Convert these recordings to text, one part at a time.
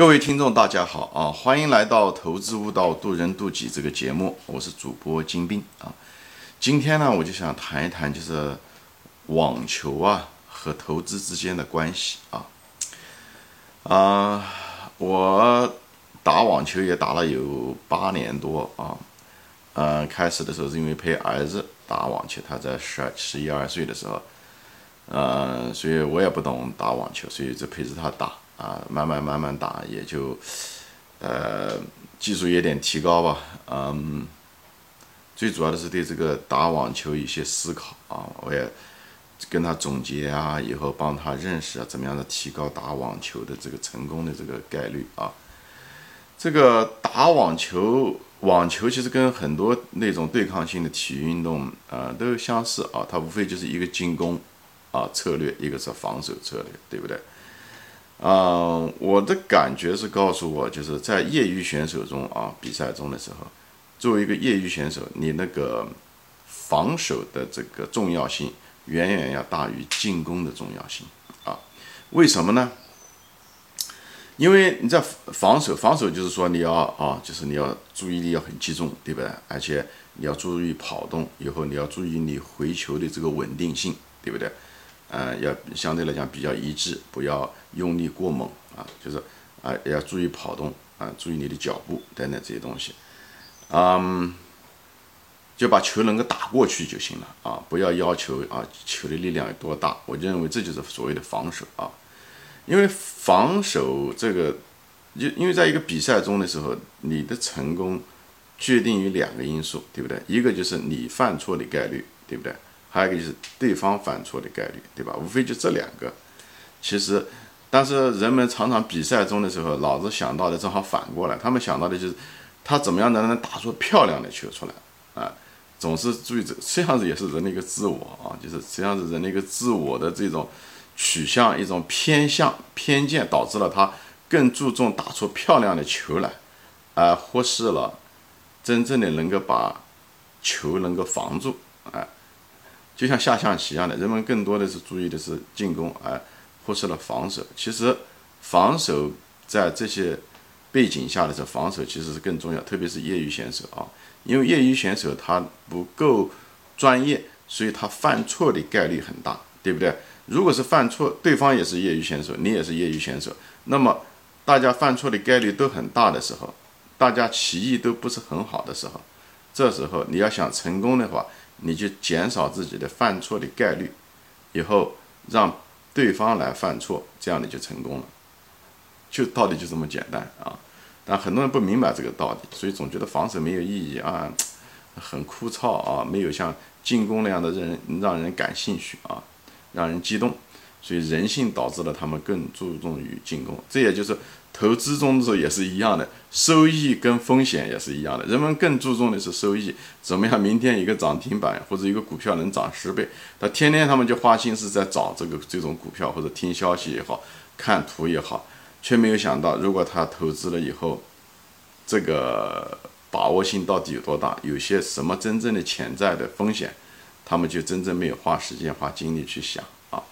各位听众，大家好啊！欢迎来到《投资悟道，渡人渡己》这个节目，我是主播金兵啊。今天呢，我就想谈一谈，就是网球啊和投资之间的关系啊。啊，我打网球也打了有八年多啊。嗯，开始的时候是因为陪儿子打网球，他在十二、十一二岁的时候，嗯，所以我也不懂打网球，所以就陪着他打。啊，慢慢慢慢打，也就，呃，技术有点提高吧。嗯，最主要的是对这个打网球一些思考啊，我也跟他总结啊，以后帮他认识啊，怎么样的提高打网球的这个成功的这个概率啊。这个打网球，网球其实跟很多那种对抗性的体育运动啊都相似啊，它无非就是一个进攻啊策略，一个是防守策略，对不对？嗯，我的感觉是告诉我，就是在业余选手中啊，比赛中的时候，作为一个业余选手，你那个防守的这个重要性远远要大于进攻的重要性啊。为什么呢？因为你在防守，防守就是说你要啊，就是你要注意力要很集中，对不对？而且你要注意跑动，以后你要注意你回球的这个稳定性，对不对？呃，要相对来讲比较一致，不要用力过猛啊，就是啊，要注意跑动啊，注意你的脚步等等这些东西，嗯，就把球能够打过去就行了啊，不要要求啊球的力量有多大，我就认为这就是所谓的防守啊，因为防守这个，就因为在一个比赛中的时候，你的成功决定于两个因素，对不对？一个就是你犯错的概率，对不对？还有一个就是对方犯错的概率，对吧？无非就这两个。其实，但是人们常常比赛中的时候，脑子想到的正好反过来，他们想到的就是他怎么样能能打出漂亮的球出来啊？总是注意这，实际上也是人的一个自我啊，就是实际上是人的一个自我的这种取向、一种偏向、偏见，导致了他更注重打出漂亮的球来，而忽视了真正的能够把球能够防住，哎。就像下象棋一样的，人们更多的是注意的是进攻，而忽视了防守。其实，防守在这些背景下的时候，防守其实是更重要，特别是业余选手啊，因为业余选手他不够专业，所以他犯错的概率很大，对不对？如果是犯错，对方也是业余选手，你也是业余选手，那么大家犯错的概率都很大的时候，大家棋艺都不是很好的时候，这时候你要想成功的话。你就减少自己的犯错的概率，以后让对方来犯错，这样你就成功了。就道理就这么简单啊！但很多人不明白这个道理，所以总觉得防守没有意义啊，很枯燥啊，没有像进攻那样的人让人感兴趣啊，让人激动。所以人性导致了他们更注重于进攻，这也就是投资中的时候也是一样的，收益跟风险也是一样的。人们更注重的是收益，怎么样？明天一个涨停板或者一个股票能涨十倍，他天天他们就花心思在找这个这种股票或者听消息也好看图也好，却没有想到如果他投资了以后，这个把握性到底有多大？有些什么真正的潜在的风险，他们就真正没有花时间花精力去想啊。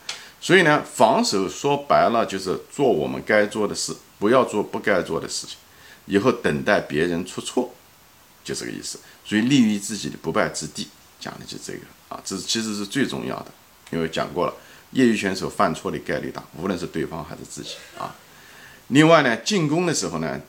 所以呢，防守说白了就是做我们该做的事，不要做不该做的事情，以后等待别人出错，就这个意思。所以立于自己的不败之地，讲的就这个啊，这其实是最重要的。因为讲过了，业余选手犯错的概率大，无论是对方还是自己啊。另外呢，进攻的时候呢，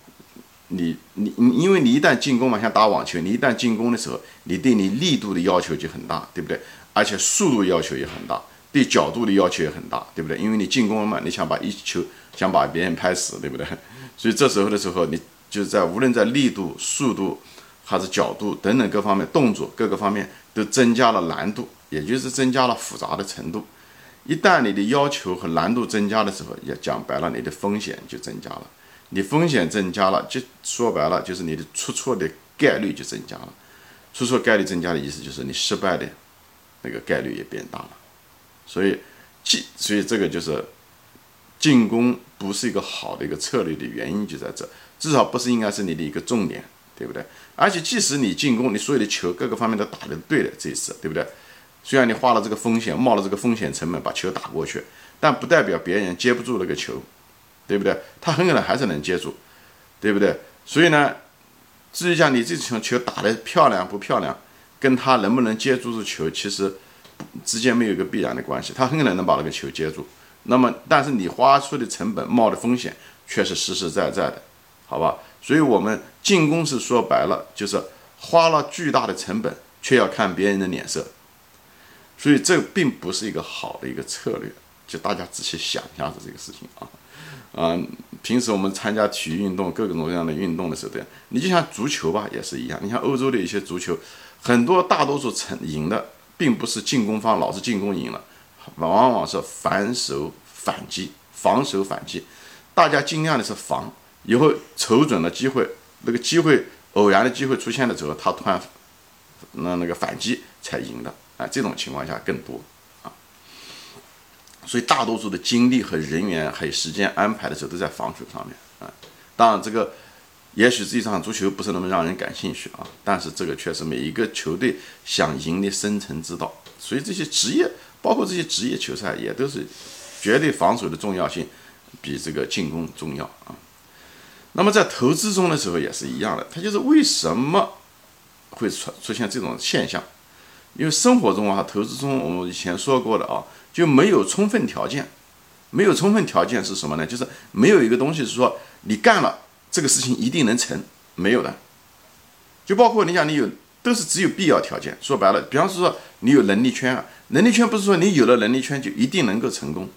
你你你，因为你一旦进攻嘛，像打网球，你一旦进攻的时候，你对你力度的要求就很大，对不对？而且速度要求也很大。对角度的要求也很大，对不对？因为你进攻了嘛，你想把一球想把别人拍死，对不对？所以这时候的时候，你就在无论在力度、速度还是角度等等各方面动作各个方面都增加了难度，也就是增加了复杂的程度。一旦你的要求和难度增加的时候，也讲白了，你的风险就增加了。你风险增加了，就说白了就是你的出错的概率就增加了。出错概率增加的意思就是你失败的那个概率也变大了。所以进，所以这个就是进攻不是一个好的一个策略的原因就在这，至少不是应该是你的一个重点，对不对？而且即使你进攻，你所有的球各个方面都打得对的，这一次，对不对？虽然你花了这个风险，冒了这个风险成本把球打过去，但不代表别人接不住那个球，对不对？他很可能还是能接住，对不对？所以呢，至于讲你这种球打得漂亮不漂亮，跟他能不能接住这球，其实之间没有一个必然的关系。他很可能能把那个球接住，那么但是你花出的成本、冒的风险却是实实在在的，好吧？所以我们进攻是说白了就是花了巨大的成本，却要看别人的脸色，所以这并不是一个好的一个策略。就大家仔细想一下子这个事情啊，啊，平时我们参加体育运动各种各样的运动的时候，对，你就像足球吧，也是一样。你像欧洲的一些足球，很多大多数成赢的，并不是进攻方老是进攻赢了，往往是反手反击、防守反击。大家尽量的是防，以后瞅准了机会，那个机会偶然的机会出现的时候，他突然那那个反击才赢的。啊，这种情况下更多啊。所以大多数的精力和人员还有时间安排的时候都在防守上面啊。当然，这个也许这场足球不是那么让人感兴趣啊，但是这个却是每一个球队想赢的生存之道。所以这些职业，包括这些职业球赛，也都是绝对防守的重要性比这个进攻重要啊。那么在投资中的时候也是一样的，它就是为什么会出出现这种现象？因为生活中啊，投资中我们以前说过的啊。就没有充分条件，没有充分条件是什么呢？就是没有一个东西是说你干了这个事情一定能成，没有的。就包括你想你有都是只有必要条件。说白了，比方说你有能力圈啊，能力圈不是说你有了能力圈就一定能够成功。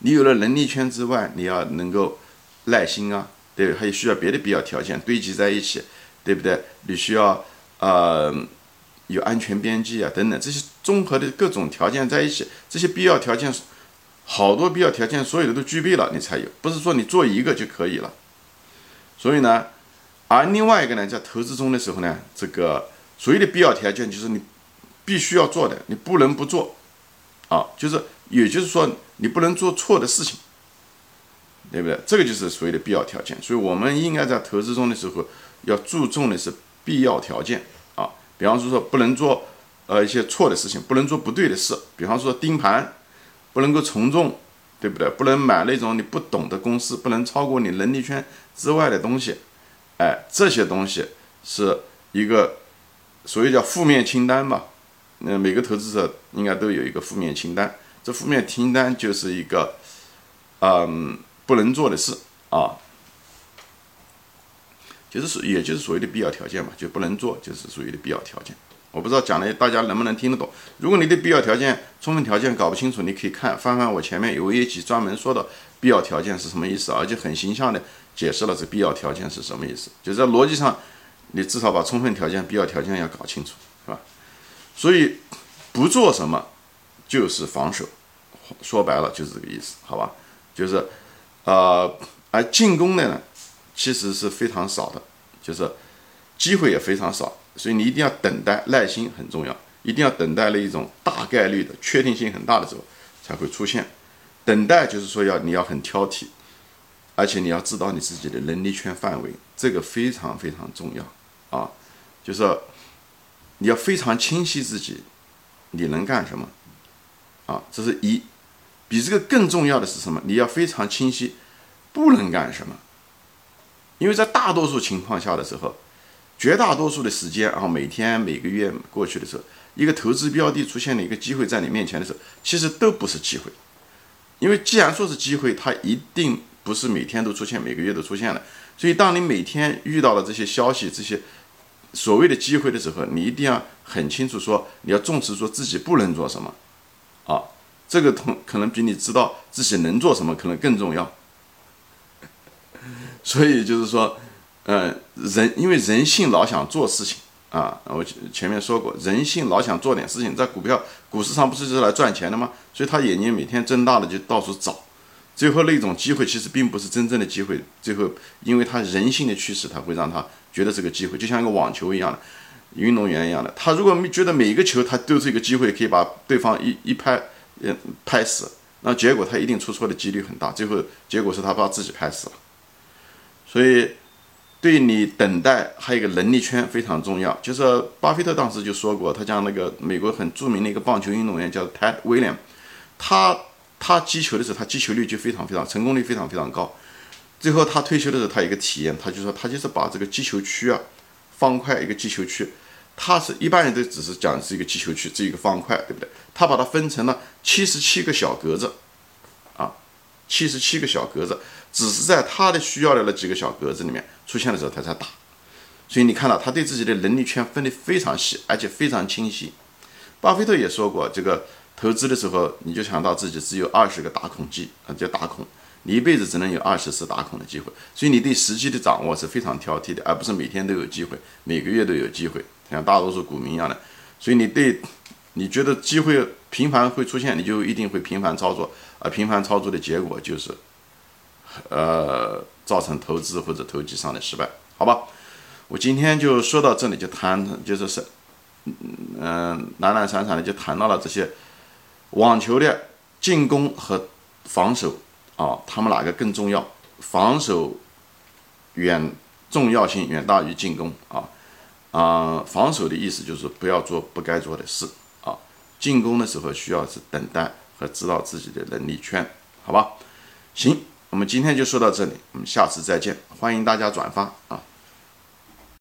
你有了能力圈之外，你要能够耐心啊，对，还有需要别的必要条件堆积在一起，对不对？你需要呃。有安全边际啊，等等这些综合的各种条件在一起，这些必要条件，好多必要条件，所有的都具备了，你才有，不是说你做一个就可以了。所以呢，而另外一个呢，在投资中的时候呢，这个所谓的必要条件就是你必须要做的，你不能不做，啊，就是也就是说你不能做错的事情，对不对？这个就是所谓的必要条件。所以我们应该在投资中的时候要注重的是必要条件啊。比方说说不能做，呃一些错的事情，不能做不对的事。比方说盯盘，不能够从众，对不对？不能买那种你不懂的公司，不能超过你能力圈之外的东西。哎，这些东西是一个所谓叫负面清单吧？那每个投资者应该都有一个负面清单。这负面清单就是一个，嗯，不能做的事啊。就是，也就是所谓的必要条件嘛，就不能做，就是属于的必要条件。我不知道讲的大家能不能听得懂。如果你对必要条件、充分条件搞不清楚，你可以看翻翻我前面有一集专门说的必要条件是什么意思，而且很形象的解释了这必要条件是什么意思。就在逻辑上，你至少把充分条件、必要条件要搞清楚，是吧？所以不做什么就是防守，说白了就是这个意思，好吧？就是，呃，而进攻的呢？其实是非常少的，就是机会也非常少，所以你一定要等待，耐心很重要，一定要等待了一种大概率的确定性很大的时候才会出现。等待就是说要你要很挑剔，而且你要知道你自己的能力圈范围，这个非常非常重要啊，就是你要非常清晰自己你能干什么啊，这是一。比这个更重要的是什么？你要非常清晰不能干什么。因为在大多数情况下的时候，绝大多数的时间啊，每天每个月过去的时候，一个投资标的出现了一个机会在你面前的时候，其实都不是机会。因为既然说是机会，它一定不是每天都出现，每个月都出现了。所以，当你每天遇到了这些消息、这些所谓的机会的时候，你一定要很清楚说，你要重视说自己不能做什么啊。这个同可能比你知道自己能做什么可能更重要。所以就是说，嗯，人因为人性老想做事情啊，我前面说过，人性老想做点事情，在股票股市上不是就是来赚钱的吗？所以他眼睛每天睁大了就到处找，最后那种机会其实并不是真正的机会，最后因为他人性的驱使，他会让他觉得这个机会就像一个网球一样的运动员一样的，他如果没觉得每一个球他都是一个机会，可以把对方一一拍，嗯，拍死，那结果他一定出错的几率很大，最后结果是他把自己拍死了。所以，对你等待还有一个能力圈非常重要。就是巴菲特当时就说过，他讲那个美国很著名的一个棒球运动员叫 Ted Williams，他他击球的时候，他击球率就非常非常成功率非常非常高。最后他退休的时候，他一个体验，他就说他就是把这个击球区啊，方块一个击球区，他是一般人都只是讲是一个击球区，这一个方块，对不对？他把它分成了七十七个小格子，啊，七十七个小格子，只是在他的需要的那几个小格子里面出现的时候，他才打。所以你看到他对自己的能力圈分得非常细，而且非常清晰。巴菲特也说过，这个投资的时候，你就想到自己只有二十个打孔机啊，叫打孔，你一辈子只能有二十次打孔的机会。所以你对时机的掌握是非常挑剔的，而不是每天都有机会，每个月都有机会，像大多数股民一样的。所以你对，你觉得机会频繁会出现，你就一定会频繁操作，而频繁操作的结果就是，呃，造成投资或者投机上的失败，好吧？我今天就说到这里，就谈，就是是，嗯，懒懒散散的就谈到了这些网球的进攻和防守啊，他们哪个更重要？防守远重要性远大于进攻啊啊！防守的意思就是不要做不该做的事啊，进攻的时候需要是等待和知道自己的能力圈，好吧？行，我们今天就说到这里，我们下次再见，欢迎大家转发啊。